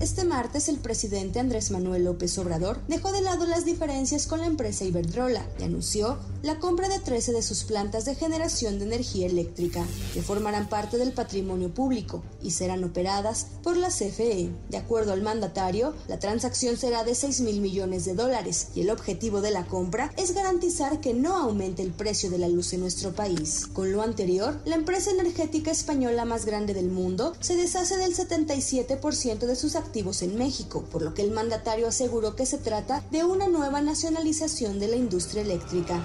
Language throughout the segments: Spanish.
Este martes el presidente Andrés Manuel López Obrador dejó de lado las diferencias con la empresa Iberdrola y anunció la compra de 13 de sus plantas de generación de energía eléctrica, que formarán parte del patrimonio público y serán operadas por la CFE. De acuerdo al mandatario, la transacción será de 6 mil millones de dólares y el objetivo de la compra es garantizar que no aumente el precio de la luz en nuestro país. Con lo anterior, la empresa energética española más grande del mundo se deshace del 77% de sus activos en México, por lo que el mandatario aseguró que se trata de una nueva nacionalización de la industria eléctrica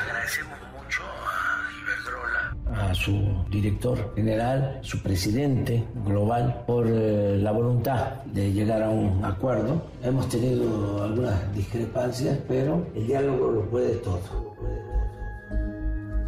agradecemos mucho a Iberdrola, a su director general, su presidente global, por eh, la voluntad de llegar a un acuerdo. Hemos tenido algunas discrepancias, pero el diálogo lo puede todo.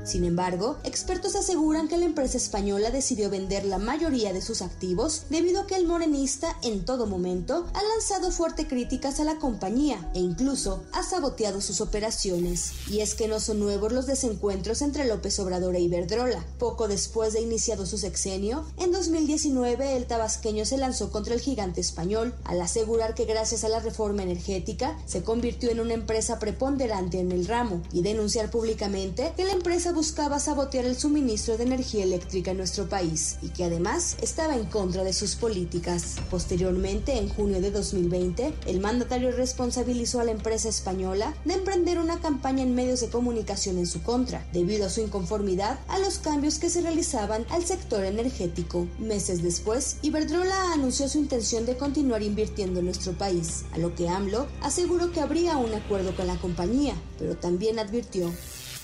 Sin embargo, expertos aseguran que la empresa española decidió vender la mayoría de sus activos debido a que el morenista en todo momento ha lanzado fuertes críticas a la compañía e incluso ha saboteado sus operaciones. Y es que no son nuevos los desencuentros entre López Obrador e Iberdrola. Poco después de iniciado su sexenio, en 2019 el tabasqueño se lanzó contra el gigante español al asegurar que gracias a la reforma energética se convirtió en una empresa preponderante en el ramo y denunciar públicamente que la empresa buscaba sabotear el suministro de energía eléctrica en nuestro país y que además estaba en contra de sus políticas. Posteriormente, en junio de 2020, el mandatario responsabilizó a la empresa española de emprender una campaña en medios de comunicación en su contra, debido a su inconformidad a los cambios que se realizaban al sector energético. Meses después, Iberdrola anunció su intención de continuar invirtiendo en nuestro país, a lo que AMLO aseguró que habría un acuerdo con la compañía, pero también advirtió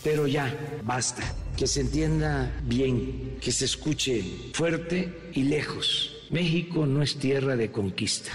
pero ya, basta. Que se entienda bien, que se escuche fuerte y lejos. México no es tierra de conquista.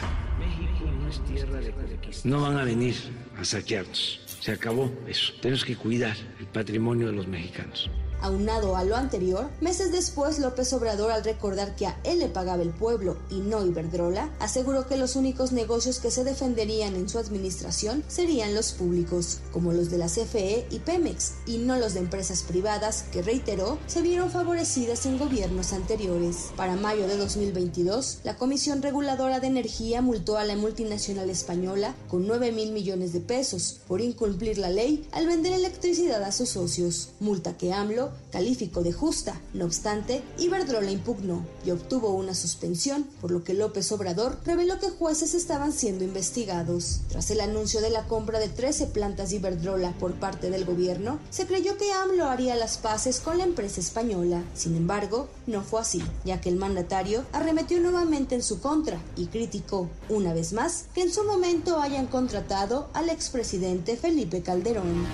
No. No van a venir a saquearnos. Se acabó eso. Tenemos que cuidar el patrimonio de los mexicanos. Aunado a lo anterior, meses después López Obrador al recordar que a él le pagaba el pueblo y no Iberdrola, aseguró que los únicos negocios que se defenderían en su administración serían los públicos, como los de la CFE y Pemex, y no los de empresas privadas que, reiteró, se vieron favorecidas en gobiernos anteriores. Para mayo de 2022, la Comisión Reguladora de Energía multó a la multinacional española con 9 mil millones de pesos por incumplir la ley al vender electricidad a sus socios, multa que AMLO calificó de justa. No obstante, Iberdrola impugnó y obtuvo una suspensión, por lo que López Obrador reveló que jueces estaban siendo investigados. Tras el anuncio de la compra de 13 plantas de Iberdrola por parte del gobierno, se creyó que AMLO haría las paces con la empresa española. Sin embargo, no fue así, ya que el mandatario arremetió nuevamente en su contra y criticó, una vez más, que en su momento hayan contratado al expresidente Felipe Calderón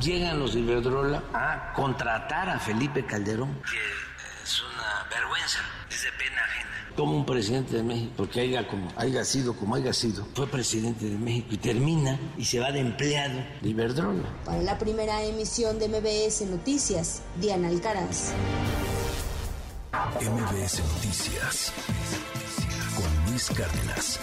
llegan los Iberdrola a contratar a Felipe Calderón. Que es una vergüenza, es de pena ajena. Como un presidente de México, porque haya, como, haya sido como haya sido, fue presidente de México y termina y se va de empleado de Iberdrola. Para la primera emisión de MBS Noticias, Diana Alcaraz. MBS Noticias con Luis Cárdenas.